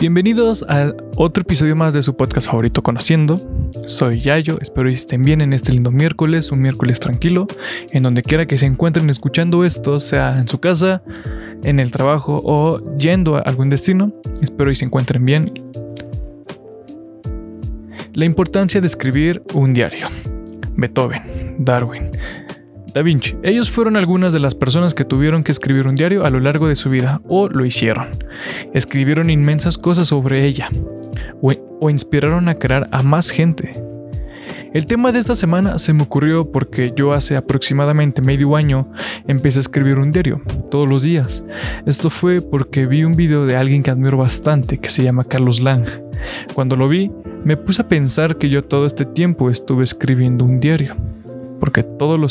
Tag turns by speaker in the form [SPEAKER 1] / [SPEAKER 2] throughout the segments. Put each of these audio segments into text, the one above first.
[SPEAKER 1] Bienvenidos a otro episodio más de su podcast favorito Conociendo. Soy Yayo, espero que estén bien en este lindo miércoles, un miércoles tranquilo, en donde quiera que se encuentren escuchando esto, sea en su casa, en el trabajo o yendo a algún destino. Espero que se encuentren bien. La importancia de escribir un diario. Beethoven, Darwin, Da Vinci. Ellos fueron algunas de las personas que tuvieron que escribir un diario a lo largo de su vida, o lo hicieron. Escribieron inmensas cosas sobre ella, o, inspiraron a crear a más gente. El tema de esta semana se me ocurrió porque yo hace aproximadamente medio año empecé a escribir un diario, todos los días. Esto fue porque vi un video de alguien que admiro bastante, que se llama Carlos Lang. Cuando lo vi, me puse a pensar que yo todo este tiempo estuve escribiendo un diario porque todo, lo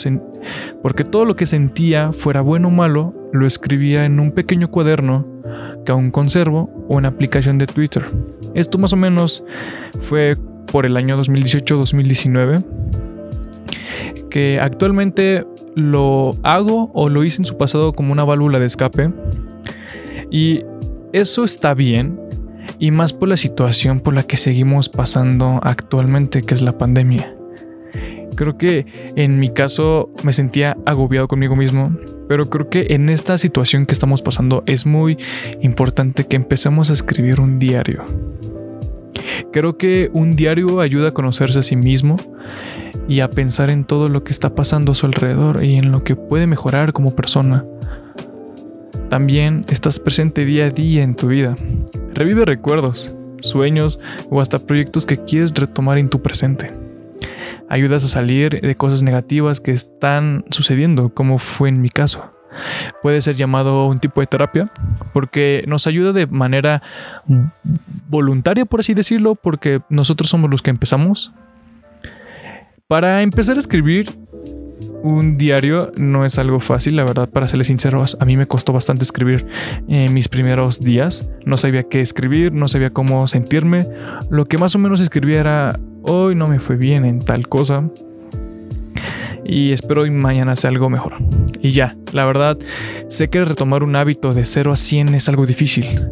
[SPEAKER 1] porque todo lo que sentía, fuera bueno o malo, lo escribía en un pequeño cuaderno que aún conservo o en aplicación de Twitter. Esto más o menos fue por el año 2018-2019, que actualmente lo hago o lo hice en su pasado como una válvula de escape. Y eso está bien, y más por la situación por la que seguimos pasando actualmente, que es la pandemia. Creo que en mi caso me sentía agobiado conmigo mismo, pero creo que en esta situación que estamos pasando es muy importante que empecemos a escribir un diario. Creo que un diario ayuda a conocerse a sí mismo y a pensar en todo lo que está pasando a su alrededor y en lo que puede mejorar como persona. También estás presente día a día en tu vida. Revive recuerdos, sueños o hasta proyectos que quieres retomar en tu presente ayudas a salir de cosas negativas que están sucediendo, como fue en mi caso. Puede ser llamado un tipo de terapia porque nos ayuda de manera voluntaria, por así decirlo, porque nosotros somos los que empezamos. Para empezar a escribir un diario no es algo fácil, la verdad, para serles sinceros, a mí me costó bastante escribir en mis primeros días. No sabía qué escribir, no sabía cómo sentirme. Lo que más o menos escribía era hoy no me fue bien en tal cosa y espero hoy mañana sea algo mejor. Y ya, la verdad, sé que retomar un hábito de 0 a 100 es algo difícil,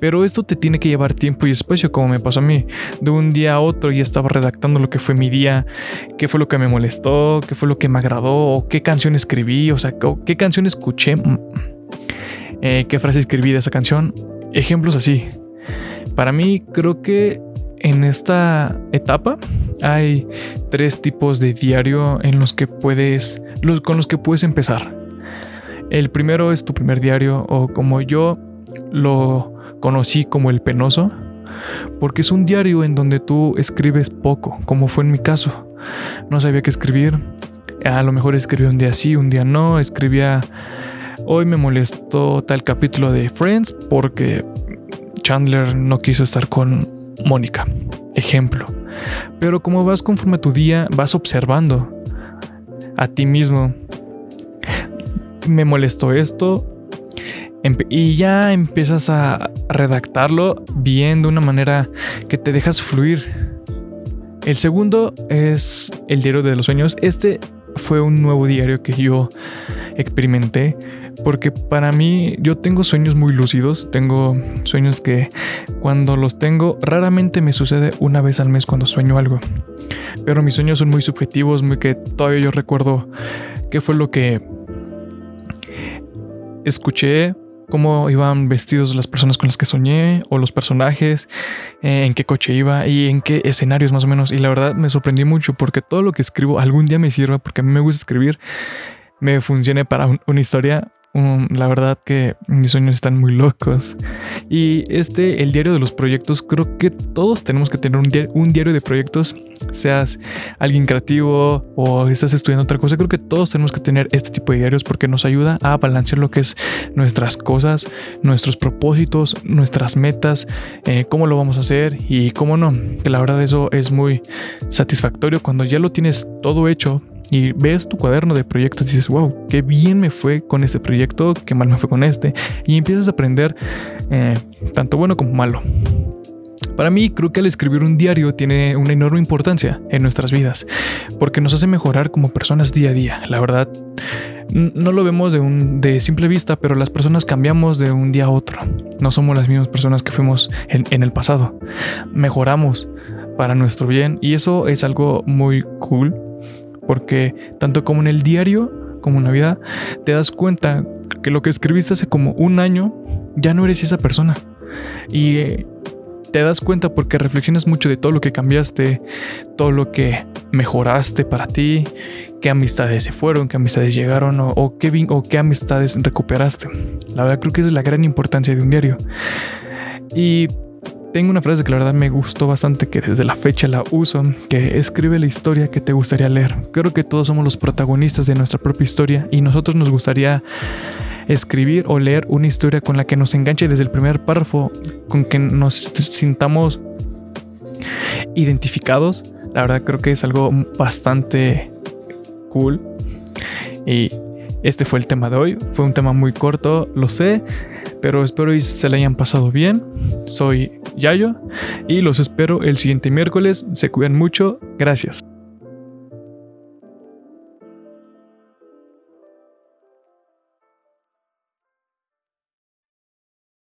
[SPEAKER 1] pero esto te tiene que llevar tiempo y espacio como me pasó a mí. De un día a otro ya estaba redactando lo que fue mi día, qué fue lo que me molestó, qué fue lo que me agradó, qué canción escribí, o sea, qué canción escuché, mm, eh, qué frase escribí de esa canción. Ejemplos así. Para mí creo que en esta etapa hay tres tipos de diario en los que puedes, con los que puedes empezar. El primero es tu primer diario o como yo lo conocí como el penoso, porque es un diario en donde tú escribes poco, como fue en mi caso. No sabía qué escribir. A lo mejor escribía un día sí, un día no. Escribía, hoy me molestó tal capítulo de Friends porque Chandler no quiso estar con Mónica. Ejemplo. Pero como vas conforme a tu día, vas observando a ti mismo. Me molestó esto. Y ya empiezas a redactarlo bien de una manera que te dejas fluir. El segundo es el diario de los sueños. Este fue un nuevo diario que yo experimenté porque para mí yo tengo sueños muy lúcidos, tengo sueños que cuando los tengo raramente me sucede una vez al mes cuando sueño algo. Pero mis sueños son muy subjetivos, muy que todavía yo recuerdo qué fue lo que escuché, cómo iban vestidos las personas con las que soñé o los personajes, eh, en qué coche iba y en qué escenarios más o menos. Y la verdad me sorprendí mucho porque todo lo que escribo algún día me sirva porque a mí me gusta escribir, me funcione para una historia la verdad que mis sueños están muy locos. Y este, el diario de los proyectos, creo que todos tenemos que tener un diario, un diario de proyectos, seas alguien creativo o estás estudiando otra cosa. Creo que todos tenemos que tener este tipo de diarios porque nos ayuda a balancear lo que es nuestras cosas, nuestros propósitos, nuestras metas, eh, cómo lo vamos a hacer y cómo no. Que la verdad eso es muy satisfactorio cuando ya lo tienes todo hecho y ves tu cuaderno de proyectos y dices, wow, qué bien me fue con este proyecto, qué mal me fue con este. Y empiezas a aprender eh, tanto bueno como malo. Para mí creo que al escribir un diario tiene una enorme importancia en nuestras vidas, porque nos hace mejorar como personas día a día. La verdad, no lo vemos de, un, de simple vista, pero las personas cambiamos de un día a otro. No somos las mismas personas que fuimos en, en el pasado. Mejoramos para nuestro bien y eso es algo muy cool porque tanto como en el diario como en la vida te das cuenta que lo que escribiste hace como un año ya no eres esa persona y eh, te das cuenta porque reflexionas mucho de todo lo que cambiaste, todo lo que mejoraste para ti, qué amistades se fueron, qué amistades llegaron o, qué, o qué amistades recuperaste. La verdad creo que es la gran importancia de un diario. Y tengo una frase que la verdad me gustó bastante, que desde la fecha la uso, que escribe la historia que te gustaría leer. Creo que todos somos los protagonistas de nuestra propia historia y nosotros nos gustaría escribir o leer una historia con la que nos enganche desde el primer párrafo, con que nos sintamos identificados. La verdad creo que es algo bastante cool. Y este fue el tema de hoy. Fue un tema muy corto, lo sé, pero espero que se le hayan pasado bien. Soy Yayo y los espero el siguiente miércoles. Se cuidan mucho. Gracias.